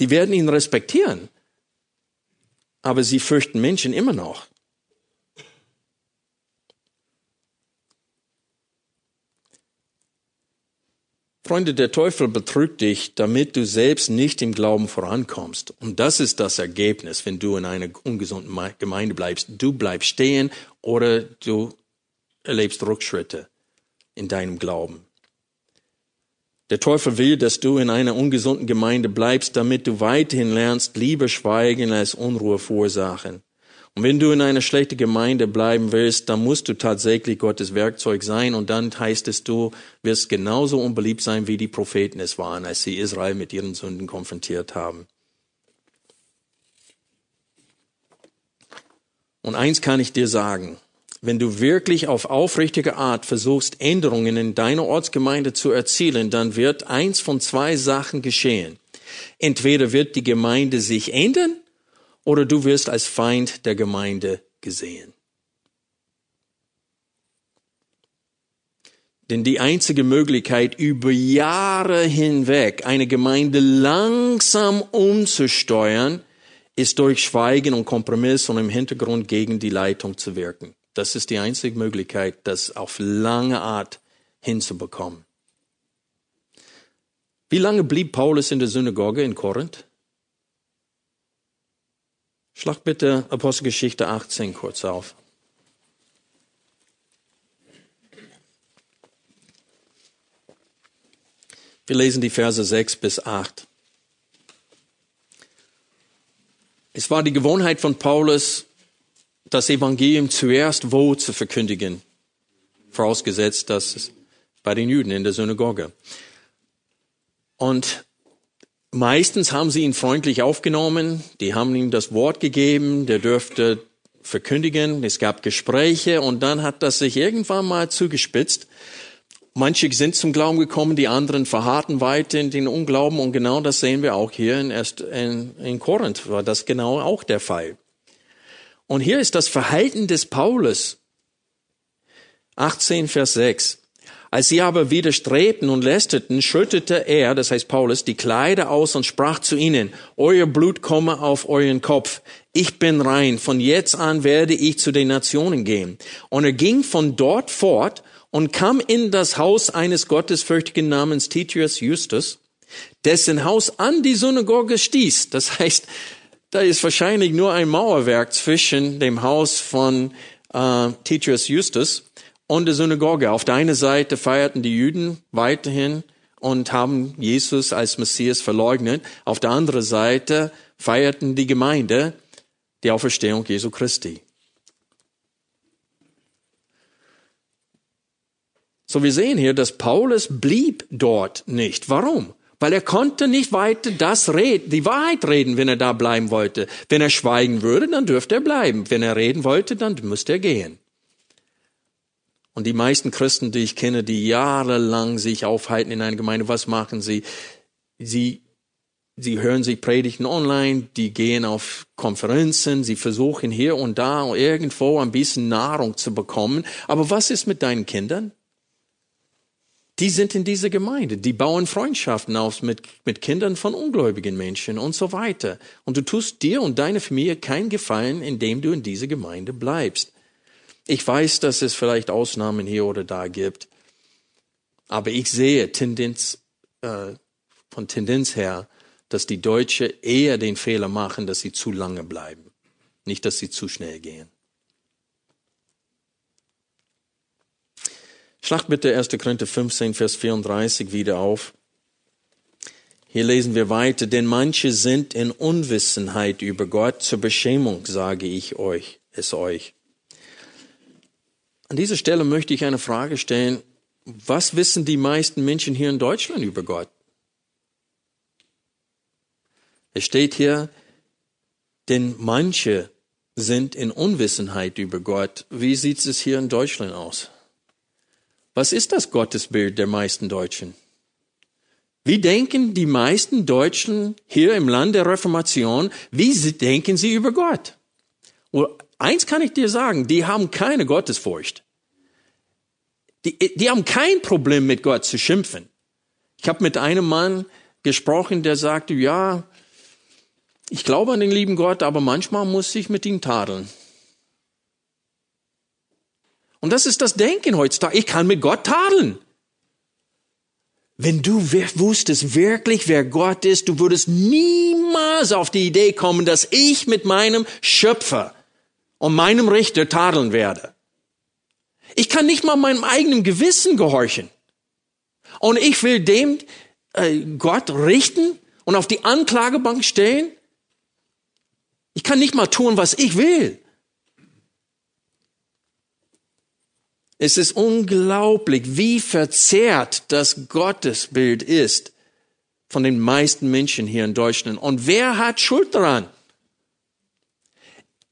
Die werden ihn respektieren. Aber sie fürchten Menschen immer noch. Freunde, der Teufel betrügt dich, damit du selbst nicht im Glauben vorankommst. Und das ist das Ergebnis, wenn du in einer ungesunden Gemeinde bleibst. Du bleibst stehen oder du erlebst Rückschritte in deinem Glauben. Der Teufel will, dass du in einer ungesunden Gemeinde bleibst, damit du weiterhin lernst, lieber schweigen als Unruhe verursachen. Und wenn du in einer schlechten Gemeinde bleiben willst, dann musst du tatsächlich Gottes Werkzeug sein und dann heißt es, du wirst genauso unbeliebt sein, wie die Propheten es waren, als sie Israel mit ihren Sünden konfrontiert haben. Und eins kann ich dir sagen, wenn du wirklich auf aufrichtige Art versuchst, Änderungen in deiner Ortsgemeinde zu erzielen, dann wird eins von zwei Sachen geschehen. Entweder wird die Gemeinde sich ändern oder du wirst als Feind der Gemeinde gesehen. Denn die einzige Möglichkeit, über Jahre hinweg eine Gemeinde langsam umzusteuern, ist durch Schweigen und Kompromiss und im Hintergrund gegen die Leitung zu wirken. Das ist die einzige Möglichkeit, das auf lange Art hinzubekommen. Wie lange blieb Paulus in der Synagoge in Korinth? Schlag bitte Apostelgeschichte 18 kurz auf. Wir lesen die Verse 6 bis 8. Es war die Gewohnheit von Paulus, das Evangelium zuerst wo zu verkündigen, vorausgesetzt, dass es bei den Juden in der Synagoge. Und Meistens haben sie ihn freundlich aufgenommen, die haben ihm das Wort gegeben, der dürfte verkündigen, es gab Gespräche und dann hat das sich irgendwann mal zugespitzt. Manche sind zum Glauben gekommen, die anderen verharrten weiter in den Unglauben und genau das sehen wir auch hier in, in, in Korinth, war das genau auch der Fall. Und hier ist das Verhalten des Paulus. 18 Vers 6. Als sie aber widerstrebten und lästerten, schüttete er, das heißt Paulus, die Kleider aus und sprach zu ihnen, Euer Blut komme auf euren Kopf. Ich bin rein. Von jetzt an werde ich zu den Nationen gehen. Und er ging von dort fort und kam in das Haus eines Gottesfürchtigen namens Titius Justus, dessen Haus an die Synagoge stieß. Das heißt, da ist wahrscheinlich nur ein Mauerwerk zwischen dem Haus von äh, Titius Justus und der Synagoge. Auf der einen Seite feierten die Juden weiterhin und haben Jesus als Messias verleugnet. Auf der anderen Seite feierten die Gemeinde die Auferstehung Jesu Christi. So wir sehen hier, dass Paulus blieb dort nicht. Warum? Weil er konnte nicht weiter das reden, die Wahrheit reden, wenn er da bleiben wollte. Wenn er schweigen würde, dann dürfte er bleiben. Wenn er reden wollte, dann müsste er gehen. Und die meisten Christen, die ich kenne, die jahrelang sich aufhalten in einer Gemeinde, was machen sie? Sie, sie hören sich Predigten online, die gehen auf Konferenzen, sie versuchen hier und da irgendwo ein bisschen Nahrung zu bekommen. Aber was ist mit deinen Kindern? Die sind in dieser Gemeinde, die bauen Freundschaften auf mit, mit Kindern von ungläubigen Menschen und so weiter. Und du tust dir und deiner Familie keinen Gefallen, indem du in dieser Gemeinde bleibst. Ich weiß, dass es vielleicht Ausnahmen hier oder da gibt, aber ich sehe Tendenz, äh, von Tendenz her, dass die Deutsche eher den Fehler machen, dass sie zu lange bleiben, nicht, dass sie zu schnell gehen. Schlag bitte 1. Korinther 15, Vers 34 wieder auf. Hier lesen wir weiter, denn manche sind in Unwissenheit über Gott, zur Beschämung sage ich euch, es euch. An dieser Stelle möchte ich eine Frage stellen. Was wissen die meisten Menschen hier in Deutschland über Gott? Es steht hier, denn manche sind in Unwissenheit über Gott. Wie sieht es hier in Deutschland aus? Was ist das Gottesbild der meisten Deutschen? Wie denken die meisten Deutschen hier im Land der Reformation, wie denken sie über Gott? Eins kann ich dir sagen, die haben keine Gottesfurcht. Die, die haben kein Problem mit Gott zu schimpfen. Ich habe mit einem Mann gesprochen, der sagte, ja, ich glaube an den lieben Gott, aber manchmal muss ich mit ihm tadeln. Und das ist das Denken heutzutage. Ich kann mit Gott tadeln. Wenn du wusstest wirklich, wer Gott ist, du würdest niemals auf die Idee kommen, dass ich mit meinem Schöpfer und meinem Richter tadeln werde. Ich kann nicht mal meinem eigenen Gewissen gehorchen. Und ich will dem äh, Gott richten und auf die Anklagebank stellen. Ich kann nicht mal tun, was ich will. Es ist unglaublich, wie verzerrt das Gottesbild ist von den meisten Menschen hier in Deutschland. Und wer hat Schuld daran?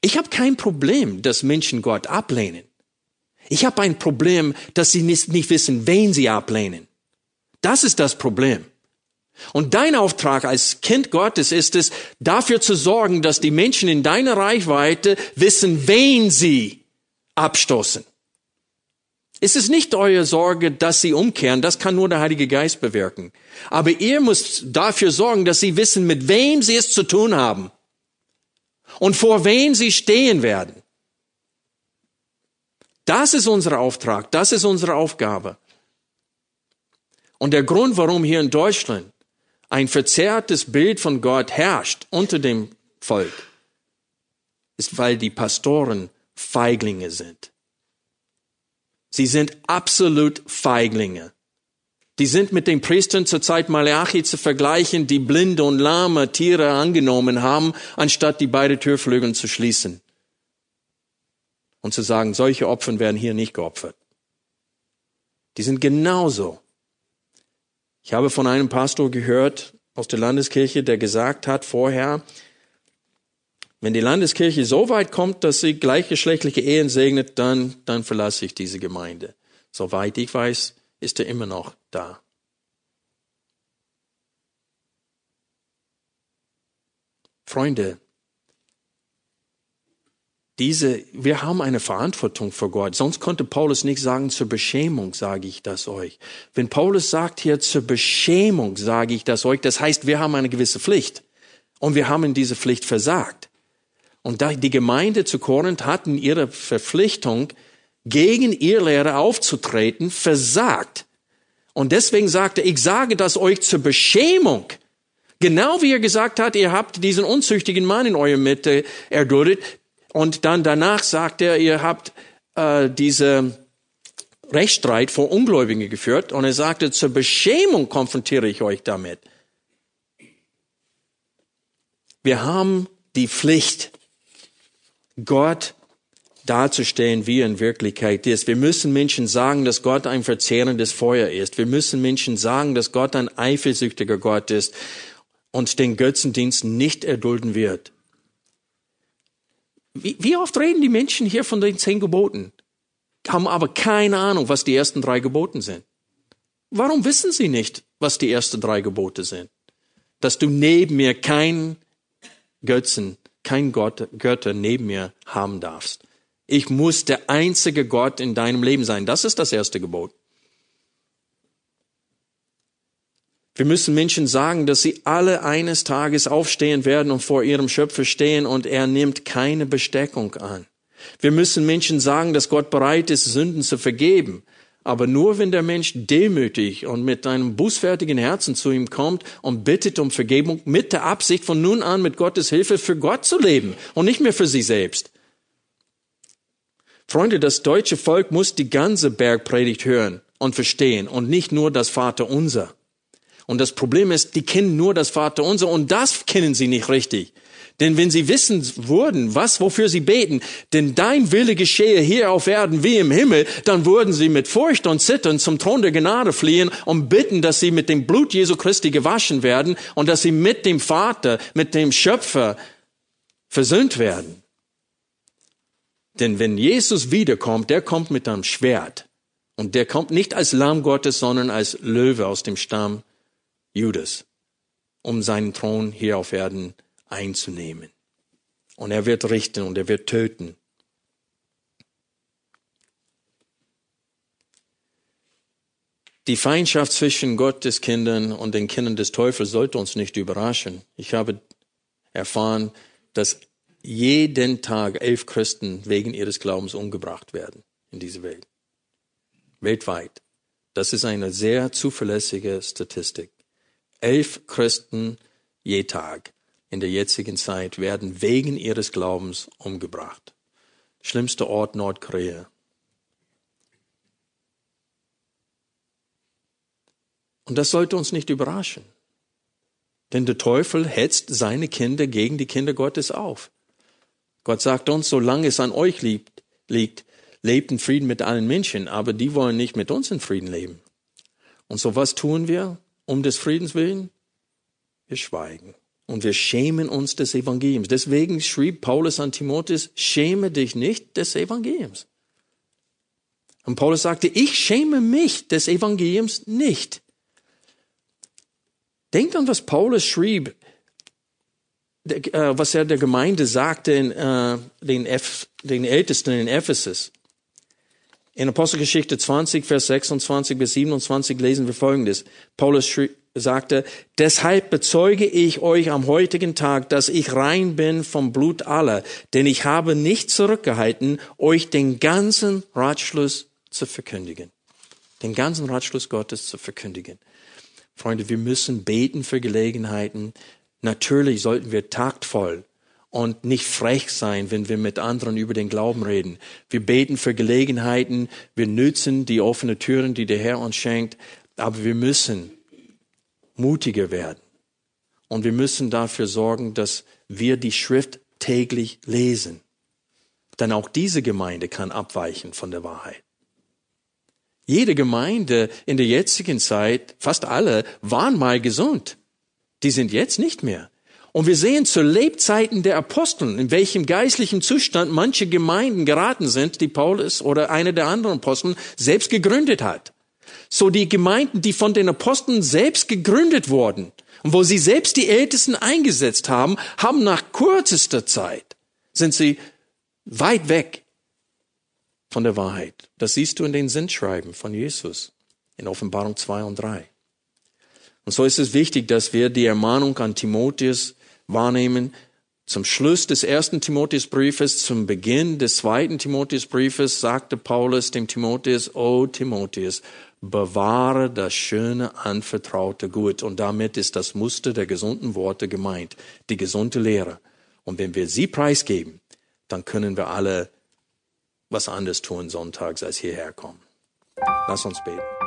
Ich habe kein Problem, dass Menschen Gott ablehnen. Ich habe ein Problem, dass sie nicht, nicht wissen, wen sie ablehnen. Das ist das Problem. Und dein Auftrag als Kind Gottes ist es, dafür zu sorgen, dass die Menschen in deiner Reichweite wissen, wen sie abstoßen. Es ist nicht eure Sorge, dass sie umkehren, das kann nur der Heilige Geist bewirken. Aber ihr müsst dafür sorgen, dass sie wissen, mit wem sie es zu tun haben und vor wem sie stehen werden. Das ist unser Auftrag, das ist unsere Aufgabe. Und der Grund, warum hier in Deutschland ein verzerrtes Bild von Gott herrscht unter dem Volk, ist, weil die Pastoren Feiglinge sind. Sie sind absolut Feiglinge. Die sind mit den Priestern zur Zeit Malachi zu vergleichen, die blinde und lahme Tiere angenommen haben, anstatt die beiden Türflügel zu schließen. Und zu sagen, solche Opfer werden hier nicht geopfert. Die sind genauso. Ich habe von einem Pastor gehört aus der Landeskirche, der gesagt hat vorher, wenn die Landeskirche so weit kommt, dass sie gleichgeschlechtliche Ehen segnet, dann, dann verlasse ich diese Gemeinde. Soweit ich weiß, ist er immer noch da. Freunde, diese, wir haben eine Verantwortung vor Gott. Sonst konnte Paulus nicht sagen, zur Beschämung sage ich das euch. Wenn Paulus sagt hier, zur Beschämung sage ich das euch, das heißt, wir haben eine gewisse Pflicht. Und wir haben in diese Pflicht versagt. Und die Gemeinde zu Korinth hat in ihrer Verpflichtung, gegen ihr Lehrer aufzutreten, versagt. Und deswegen sagte, ich sage das euch zur Beschämung. Genau wie er gesagt hat, ihr habt diesen unzüchtigen Mann in eurer Mitte erduldet. Und dann danach sagt er, ihr habt äh, diese Rechtsstreit vor Ungläubigen geführt. Und er sagte, zur Beschämung konfrontiere ich euch damit. Wir haben die Pflicht, Gott darzustellen, wie er in Wirklichkeit ist. Wir müssen Menschen sagen, dass Gott ein verzehrendes Feuer ist. Wir müssen Menschen sagen, dass Gott ein eifersüchtiger Gott ist und den Götzendienst nicht erdulden wird. Wie, wie oft reden die Menschen hier von den zehn Geboten, haben aber keine Ahnung, was die ersten drei Geboten sind. Warum wissen sie nicht, was die ersten drei Gebote sind? Dass du neben mir kein Götzen kein Gott, Götter neben mir haben darfst. Ich muss der einzige Gott in deinem Leben sein. Das ist das erste Gebot. Wir müssen Menschen sagen, dass sie alle eines Tages aufstehen werden und vor ihrem Schöpfer stehen und er nimmt keine Besteckung an. Wir müssen Menschen sagen, dass Gott bereit ist, Sünden zu vergeben. Aber nur wenn der Mensch demütig und mit einem bußfertigen Herzen zu ihm kommt und bittet um Vergebung mit der Absicht von nun an mit Gottes Hilfe für Gott zu leben und nicht mehr für sich selbst. Freunde, das deutsche Volk muss die ganze Bergpredigt hören und verstehen und nicht nur das Vater unser. Und das Problem ist, die kennen nur das Vaterunser und das kennen sie nicht richtig. Denn wenn sie wissen würden, was, wofür sie beten, denn dein Wille geschehe hier auf Erden wie im Himmel, dann würden sie mit Furcht und Zittern zum Thron der Gnade fliehen und bitten, dass sie mit dem Blut Jesu Christi gewaschen werden und dass sie mit dem Vater, mit dem Schöpfer versöhnt werden. Denn wenn Jesus wiederkommt, der kommt mit einem Schwert. Und der kommt nicht als Lamm Gottes, sondern als Löwe aus dem Stamm Judas, um seinen Thron hier auf Erden einzunehmen. Und er wird richten und er wird töten. Die Feindschaft zwischen Gottes Kindern und den Kindern des Teufels sollte uns nicht überraschen. Ich habe erfahren, dass jeden Tag elf Christen wegen ihres Glaubens umgebracht werden in dieser Welt. Weltweit. Das ist eine sehr zuverlässige Statistik. Elf Christen je Tag in der jetzigen Zeit werden wegen ihres Glaubens umgebracht. Schlimmster Ort Nordkorea. Und das sollte uns nicht überraschen. Denn der Teufel hetzt seine Kinder gegen die Kinder Gottes auf. Gott sagt uns, solange es an euch liegt, liegt, lebt in Frieden mit allen Menschen, aber die wollen nicht mit uns in Frieden leben. Und so was tun wir um des Friedens willen? Wir schweigen. Und wir schämen uns des Evangeliums. Deswegen schrieb Paulus an Timotheus, schäme dich nicht des Evangeliums. Und Paulus sagte, ich schäme mich des Evangeliums nicht. Denkt an, was Paulus schrieb, was er der Gemeinde sagte, in, äh, den, F, den Ältesten in Ephesus. In Apostelgeschichte 20, Vers 26 bis 27 lesen wir Folgendes. Paulus sagte, deshalb bezeuge ich euch am heutigen Tag, dass ich rein bin vom Blut aller, denn ich habe nicht zurückgehalten, euch den ganzen Ratschluss zu verkündigen. Den ganzen Ratschluss Gottes zu verkündigen. Freunde, wir müssen beten für Gelegenheiten. Natürlich sollten wir taktvoll und nicht frech sein, wenn wir mit anderen über den Glauben reden. Wir beten für Gelegenheiten, wir nützen die offenen Türen, die der Herr uns schenkt, aber wir müssen mutiger werden. Und wir müssen dafür sorgen, dass wir die Schrift täglich lesen. Denn auch diese Gemeinde kann abweichen von der Wahrheit. Jede Gemeinde in der jetzigen Zeit, fast alle, waren mal gesund. Die sind jetzt nicht mehr. Und wir sehen zu Lebzeiten der Aposteln, in welchem geistlichen Zustand manche Gemeinden geraten sind, die Paulus oder eine der anderen Aposteln selbst gegründet hat. So die Gemeinden, die von den Aposteln selbst gegründet wurden und wo sie selbst die Ältesten eingesetzt haben, haben nach kürzester Zeit sind sie weit weg von der Wahrheit. Das siehst du in den Sendschreiben von Jesus in Offenbarung 2 und 3. Und so ist es wichtig, dass wir die Ermahnung an Timotheus wahrnehmen, zum Schluss des ersten Timotheusbriefes, zum Beginn des zweiten Timotheusbriefes sagte Paulus dem Timotheus, O Timotheus, bewahre das schöne, anvertraute Gut. Und damit ist das Muster der gesunden Worte gemeint, die gesunde Lehre. Und wenn wir sie preisgeben, dann können wir alle was anderes tun sonntags als hierher kommen. Lass uns beten.